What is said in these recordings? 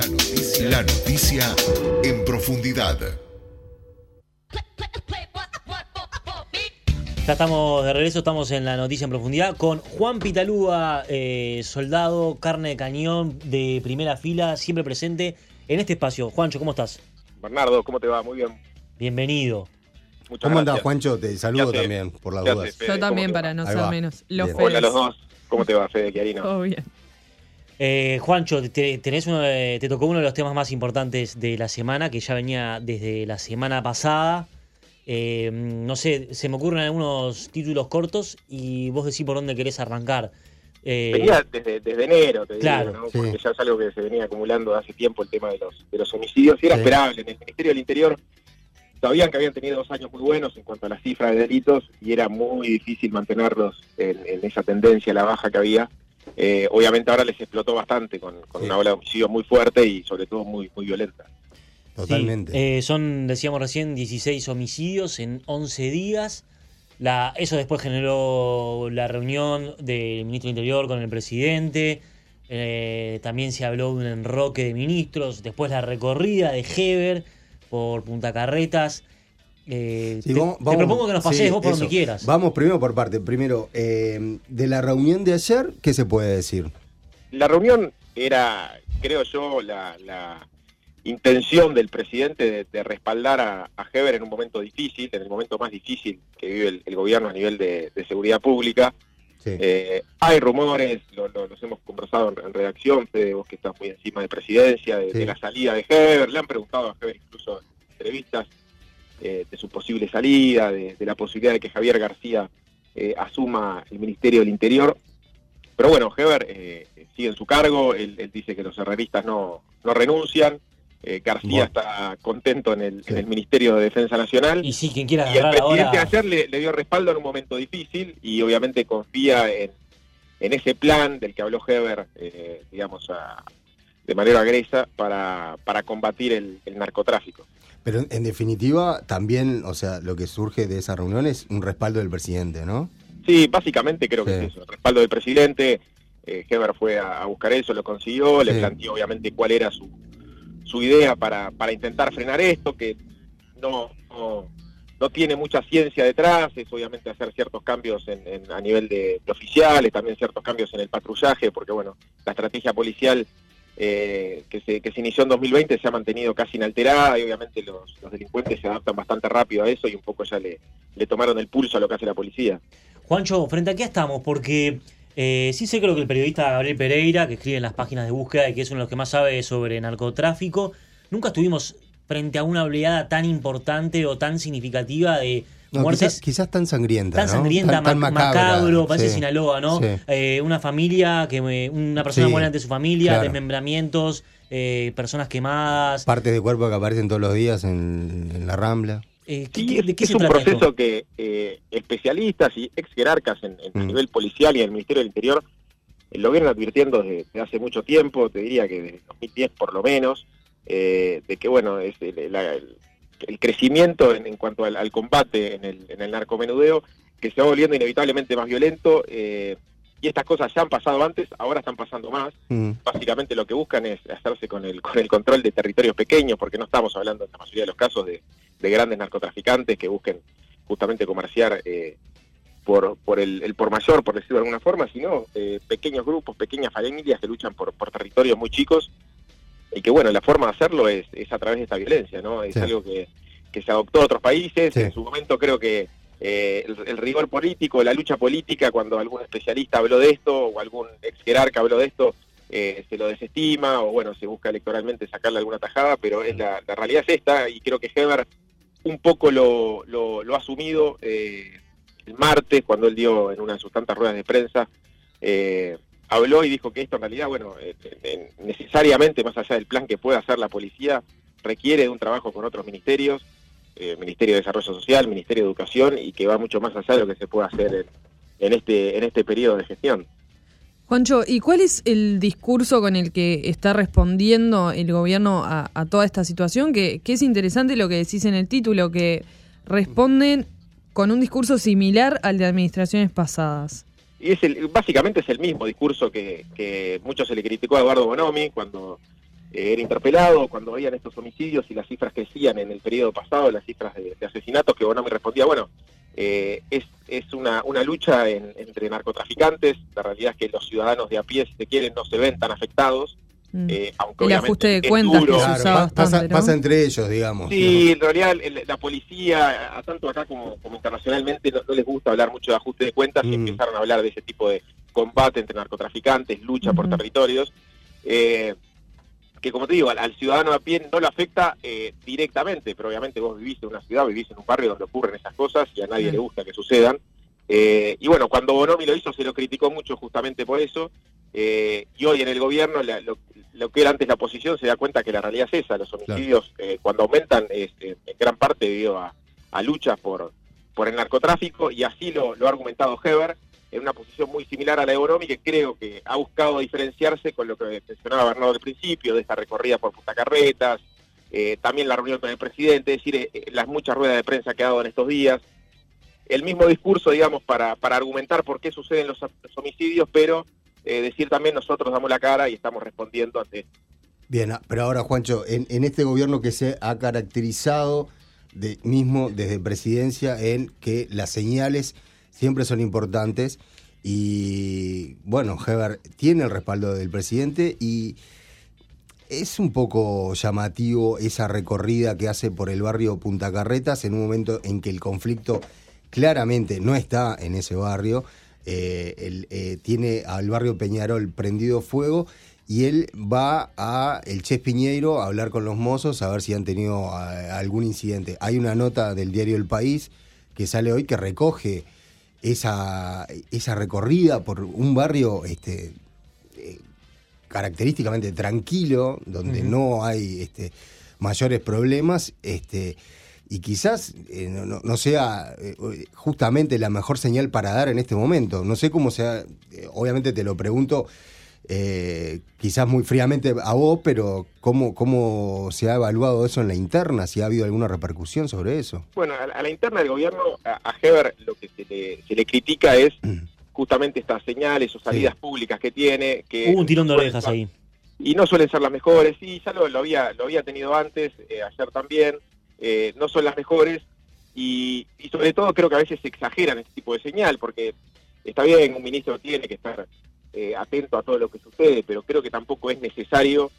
La noticia, la noticia en profundidad. Ya estamos de regreso, estamos en la noticia en profundidad con Juan Pitalúa, eh, soldado, carne de cañón de primera fila, siempre presente en este espacio. Juancho, ¿cómo estás? Bernardo, ¿cómo te va? Muy bien. Bienvenido. Muchas ¿Cómo andás. Juancho? Te saludo también, por las ¿Qué dudas. Yo ¿Cómo también, para no ser menos. Los. Hola a los dos. ¿Cómo te va, Fede Chiarino? Todo bien. Eh, Juancho, te, tenés uno de- te tocó uno de los temas más importantes de la semana, que ya venía desde la semana pasada. Eh, no sé, se me ocurren algunos títulos cortos y vos decís por dónde querés arrancar. Eh, Venía desde, desde enero, te Claro, digo, ¿no? sí. Porque ya es algo que se venía acumulando hace tiempo el tema de los, de los homicidios y era Sí. esperable. En el Ministerio del Interior sabían que habían tenido dos años muy buenos en cuanto a la cifra de delitos y era muy difícil mantenerlos en, en esa tendencia a la baja que había. Eh, obviamente ahora les explotó bastante con, con Sí. una ola de homicidios muy fuerte y sobre todo muy, muy violenta. Totalmente. Sí, eh, son, decíamos recién, 16 homicidios en 11 días. La, eso después generó la reunión del ministro del Interior con el presidente. Eh, también se habló de un enroque de ministros. Después la recorrida de Heber por Punta Carretas. Eh, Sí, te, vamos- te propongo que nos pases sí, vos por eso. donde quieras. Vamos primero por parte. Primero, eh, de la reunión de ayer, ¿qué se puede decir? La reunión era, creo yo, la, la intención del presidente de, de respaldar a, a Heber en un momento difícil, en el momento más difícil que vive el, el gobierno a nivel de, de seguridad pública. Sí. Eh, hay rumores, lo- lo- los hemos conversado en, en redacción, Fede, vos que estás muy encima de presidencia, de, Sí. de la salida de Heber, le han preguntado a Heber incluso en entrevistas eh, de su posible salida, de, de la posibilidad de que Javier García eh, asuma el Ministerio del Interior. Pero bueno, Heber eh, sigue en su cargo, él, él dice que los herreristas no, no renuncian, García Bueno. está contento en el, Sí. en el Ministerio de Defensa Nacional. Y sí, quien quiera Y el presidente ahora. ayer le, le dio respaldo en un momento difícil y obviamente confía en, en ese plan del que habló Heber, eh, digamos, a- de manera agresa para, para combatir el, el narcotráfico. Pero en definitiva, también, o sea, lo que surge de esa reunión es un respaldo del presidente, ¿no? Sí, básicamente creo que es eso, el respaldo del presidente. eh, Heber fue a, a buscar eso, lo consiguió, le planteó obviamente cuál era su, su idea para, para intentar frenar esto, que no, no, no tiene mucha ciencia detrás, es obviamente hacer ciertos cambios en, en- a nivel de, de oficiales, también ciertos cambios en el patrullaje, porque bueno, la estrategia policial eh, que, se, que se inició en 2020 se ha mantenido casi inalterada y obviamente los, los delincuentes se adaptan bastante rápido a eso y un poco ya le, le tomaron el pulso a lo que hace la policía. Juancho, frente a qué estamos, porque eh, sí sé creo que el periodista Gabriel Pereira, que escribe en las páginas de búsqueda y que es uno de los que más sabe sobre narcotráfico, nunca estuvimos frente a una oleada tan importante o tan significativa de No, muertes quizás, quizás tan sangrienta, tan ¿no? sangrienta, Tan- tan ma- macabra, macabro, parece sí. Sinaloa, ¿no? Sí. Eh, una familia, que me- una persona Sí, muere ante su familia, claro. desmembramientos, eh, personas quemadas. Partes de cuerpo que aparecen todos los días en, en la Rambla. Eh, ¿qué- Sí, qué- es, ¿De qué es se un trata proceso esto? que eh, especialistas y ex jerarcas en, en- a Mm. nivel policial y en el Ministerio del Interior eh, lo vienen advirtiendo desde, desde hace mucho tiempo, te diría que desde 2010 por lo menos, eh, de que bueno, es el, la- el- crecimiento en, en cuanto al, al combate en el, en el narcomenudeo, que se va volviendo inevitablemente más violento, eh, y estas cosas ya han pasado antes, ahora están pasando más, Mm. básicamente lo que buscan es hacerse con el, con el control de territorios pequeños, porque no estamos hablando en la mayoría de los casos de, de grandes narcotraficantes que busquen justamente comerciar eh, por, por el, el por mayor, por decirlo de alguna forma, sino eh, pequeños grupos, pequeñas familias que luchan por, por territorios muy chicos y que bueno, la forma de hacerlo es, es a través de esta violencia, ¿no? Es Sí. algo que, que se adoptó en otros países, Sí. en su momento creo que eh, el, el rigor político, la lucha política, cuando algún especialista habló de esto o algún ex jerarca habló de esto, eh, se lo desestima o bueno, se busca electoralmente sacarle alguna tajada, pero es la, la realidad es esta y creo que Heber un poco lo, lo, lo ha asumido eh, el martes cuando él dio en una de sus tantas ruedas de prensa, eh, habló y dijo que esto en realidad, bueno, eh, eh, necesariamente más allá del plan que pueda hacer la policía, requiere de un trabajo con otros ministerios, eh, Ministerio de Desarrollo Social, Ministerio de Educación y que va mucho más allá de lo que se puede hacer en, en este en este periodo de gestión. Juancho, ¿y cuál es el discurso con el que está respondiendo el gobierno a, toda esta situación? Que es interesante lo que decís en el título, que responden con un discurso similar al de administraciones pasadas. Y es el, básicamente es el mismo discurso que, que mucho se le criticó a Eduardo Bonomi cuando eh, era interpelado, cuando veían estos homicidios y las cifras crecían en el periodo pasado, las cifras de, asesinatos, que Bonomi respondía, bueno, eh, es, es una, una lucha en- entre narcotraficantes, la realidad es que los ciudadanos de a pie, si se quieren, no se ven tan afectados. Eh, aunque El ajuste de cuentas duro. que se Claro, usa pa- bastante, pasa, ¿no? pasa entre ellos, digamos. Sí, en realidad el- la policía, a tanto acá como, como internacionalmente, no, no les gusta hablar mucho de ajuste de cuentas y Mm. empezaron a hablar de ese tipo de combate entre narcotraficantes, lucha por territorios, eh, que como te digo, al, al ciudadano a pie no lo afecta eh, directamente, pero obviamente vos vivís en una ciudad, vivís en un barrio donde ocurren esas cosas y a nadie Mm. le gusta que sucedan. Eh, y bueno, cuando Bonomi lo hizo se lo criticó mucho justamente por eso. Eh, y hoy en el gobierno la- lo, lo que era antes la oposición se da cuenta que la realidad es esa. Los homicidios eh, cuando aumentan es eh, en gran parte debido a, a luchas por, por el narcotráfico y así lo, lo ha argumentado Heber en una posición muy similar a la de Bonomi que creo que ha buscado diferenciarse con lo que mencionaba Bernardo al principio, de esta recorrida por Punta Carretas, eh, también la reunión con el presidente, es decir, eh, eh, las muchas ruedas de prensa que ha dado en estos días, el mismo discurso, digamos, para, para argumentar por qué suceden los, los homicidios, pero eh, decir también nosotros damos la cara y estamos respondiendo ante Bien, ah, pero ahora, Juancho, en, en este gobierno que se ha caracterizado de, mismo desde presidencia en que las señales siempre son importantes y, bueno, Heber tiene el respaldo del presidente y es un poco llamativo esa recorrida que hace por el barrio Punta Carretas en un momento en que el conflicto claramente no está en ese barrio. Eh, el, eh, tiene al barrio Peñarol prendido fuego y él va a el Ches Piñeiro a hablar con los mozos a ver si han tenido ah, algún incidente. Hay una nota del diario El País que sale hoy que recoge esa, esa recorrida por un barrio este, eh, característicamente tranquilo, donde no hay este, mayores problemas, este, y quizás eh, no, no- no sea eh, justamente la mejor señal para dar en este momento. No sé cómo sea, eh, obviamente te lo pregunto eh, quizás muy fríamente a vos, pero ¿cómo, ¿cómo se ha evaluado eso en la interna? Si ha habido alguna repercusión sobre eso. Bueno, a, a la interna del gobierno, a, a Heber lo que se le, se le critica es justamente estas señales o salidas públicas que tiene. Que Hubo un tirón de orejas ahí. Y no suelen ser las mejores, y ya lo, lo había, lo había tenido antes, eh, ayer también, eh, no son las mejores, y, sobre todo creo que a veces se exageran este tipo de señal, porque está bien, un ministro tiene que estar eh, atento a todo lo que sucede, pero creo que tampoco es necesario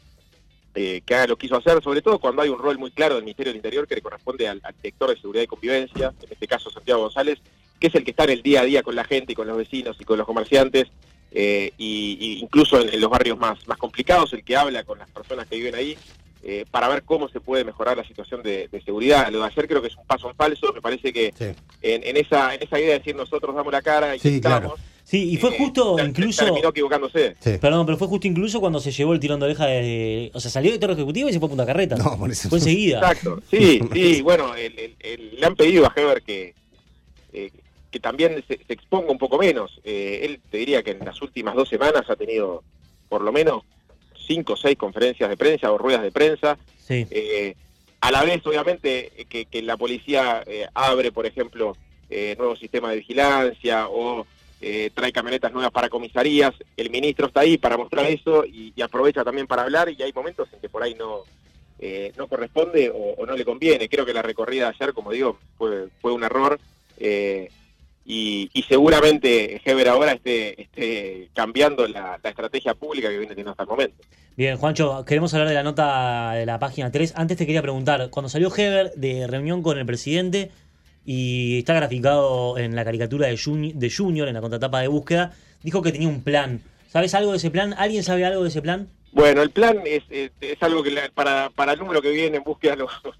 eh, que haga lo que quiso hacer, sobre todo cuando hay un rol muy claro del Ministerio del Interior que le corresponde al, director de Seguridad y Convivencia, en este caso Santiago González, que es el que está en el día a día con la gente y con los vecinos y con los comerciantes, eh, y, y incluso en, en los barrios más, más complicados, el que habla con las personas que viven ahí, eh, para ver cómo se puede mejorar la situación de, de seguridad. Lo de ayer creo que es un paso en falso, me parece que Sí. en, en esa, en esa idea de decir nosotros damos la cara y Sí, estamos, Sí, y fue eh, justo incluso. terminó equivocándose. Sí. Perdón, pero fue justo incluso cuando se llevó el tirón de oreja de. O sea, salió de director ejecutivo y se fue a Punta Carreta. No, por eso. Fue enseguida. Exacto, sí, sí, bueno, el- el- el- le han pedido a Heber que, eh, que también se, se exponga un poco menos. Eh, él te diría que en las últimas dos semanas ha tenido por lo menos cinco o seis conferencias de prensa o ruedas de prensa. Sí. Eh, a la vez, obviamente, que, que la policía eh, abre, por ejemplo, eh, nuevos sistemas de vigilancia o eh, trae camionetas nuevas para comisarías. El ministro está ahí para mostrar eso y, y aprovecha también para hablar y hay momentos en que por ahí no, eh, no corresponde o, o no le conviene. Creo que la recorrida de ayer, como digo, fue, fue un error. eh, y, y seguramente Heber ahora esté, esté cambiando la, la estrategia pública que viene teniendo hasta el momento. Bien, Juancho, queremos hablar de la nota de la página 3. Antes te quería preguntar, cuando salió Heber de reunión con el presidente y está graficado en la caricatura de, Juni- de Junior, en la contratapa de búsqueda, dijo que tenía un plan. ¿Sabes algo de ese plan? ¿Alguien sabe algo de ese plan? Bueno, el plan es, es, es algo que la- para, para el número que viene en búsqueda lo vamos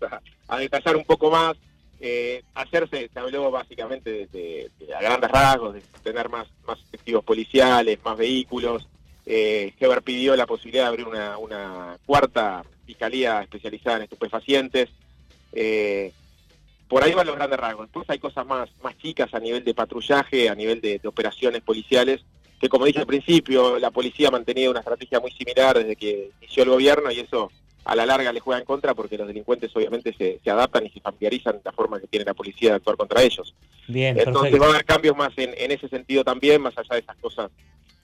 a, a detallar un poco más. Eh, hacerse, se habló básicamente de, a grandes rasgos, de tener más, más efectivos policiales, más vehículos. Eh, Heber pidió la posibilidad de abrir una, una cuarta fiscalía especializada en estupefacientes. Eh, por ahí van los grandes rasgos. Después hay cosas más, más chicas a nivel de patrullaje, a nivel de operaciones policiales, que como dije al principio, la policía ha mantenido una estrategia muy similar desde que inició el gobierno y eso a la larga le juega en contra porque los delincuentes obviamente se, se adaptan y se familiarizan la forma que tiene la policía de actuar contra ellos. Bien, Entonces perfecto. va a haber cambios más en, en ese sentido también, más allá de esas cosas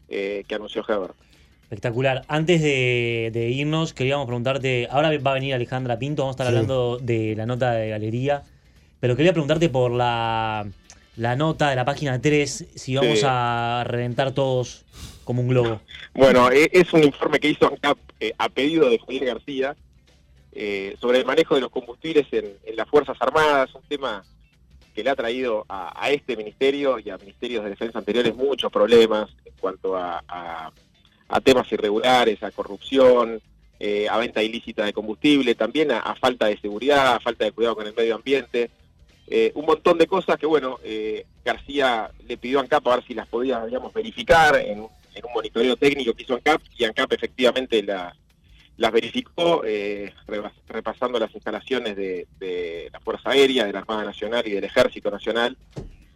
eh, que anunció Heber. Espectacular. Antes de, de irnos, queríamos preguntarte, ahora va a venir Alejandra Pinto, vamos a estar Sí. hablando de la nota de galería, pero quería preguntarte por la, la nota de la página 3, si vamos Sí. a reventar todos como un globo. Bueno, e- es un informe que hizo ANCAP eh, a pedido de Javier García eh, sobre el manejo de los combustibles en, en las Fuerzas Armadas, un tema que le ha traído a, este ministerio y a ministerios de defensa anteriores muchos problemas en cuanto a, a- temas irregulares, a corrupción, eh, a venta ilícita de combustible, también a, a falta de seguridad, a falta de cuidado con el medio ambiente. Eh, un montón de cosas que, bueno, eh, García le pidió a ANCAP a ver si las podía, digamos, verificar en, un- en un monitoreo técnico que hizo ANCAP, y ANCAP efectivamente la- las verificó, eh, repasando las instalaciones de, de la Fuerza Aérea, de la Armada Nacional y del Ejército Nacional.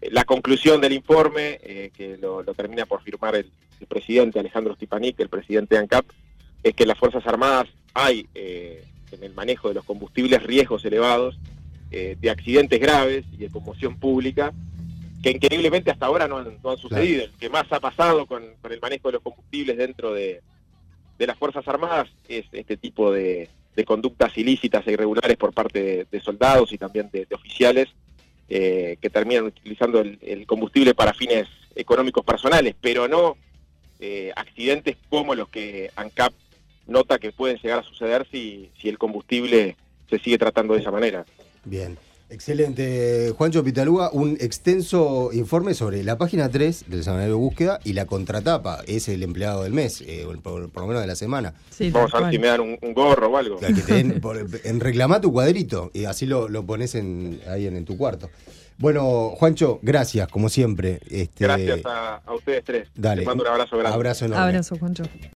Eh, la conclusión del informe, eh, que lo, termina por firmar el, presidente Alejandro Stipanik, el presidente de ANCAP, es que las Fuerzas Armadas hay, en el manejo de los combustibles, riesgos elevados de accidentes graves y de conmoción pública, que increíblemente hasta ahora no han, no han sucedido. El que más ha pasado con, con el manejo de los combustibles dentro de, de las Fuerzas Armadas es este tipo de, de conductas ilícitas e irregulares por parte de, de soldados y también de, de oficiales eh, que terminan utilizando el, el combustible para fines económicos personales, pero no eh, accidentes como los que ANCAP nota que pueden llegar a suceder si, si el combustible se sigue tratando de esa manera. Bien. Excelente, Juancho Pitalúa, un extenso informe sobre la página 3 del semanario de búsqueda y la contratapa, es el empleado del mes, eh, o el- por, por lo menos de la semana. Sí, Vamos a ver si me dan un, un gorro o algo. Que te den por- en reclamá tu cuadrito y así lo, lo pones en, ahí en, en tu cuarto. Bueno, Juancho, gracias, como siempre. Este, Gracias a, a ustedes tres. Dale. Les mando un abrazo grande. Abrazo enorme. Abrazo, Juancho.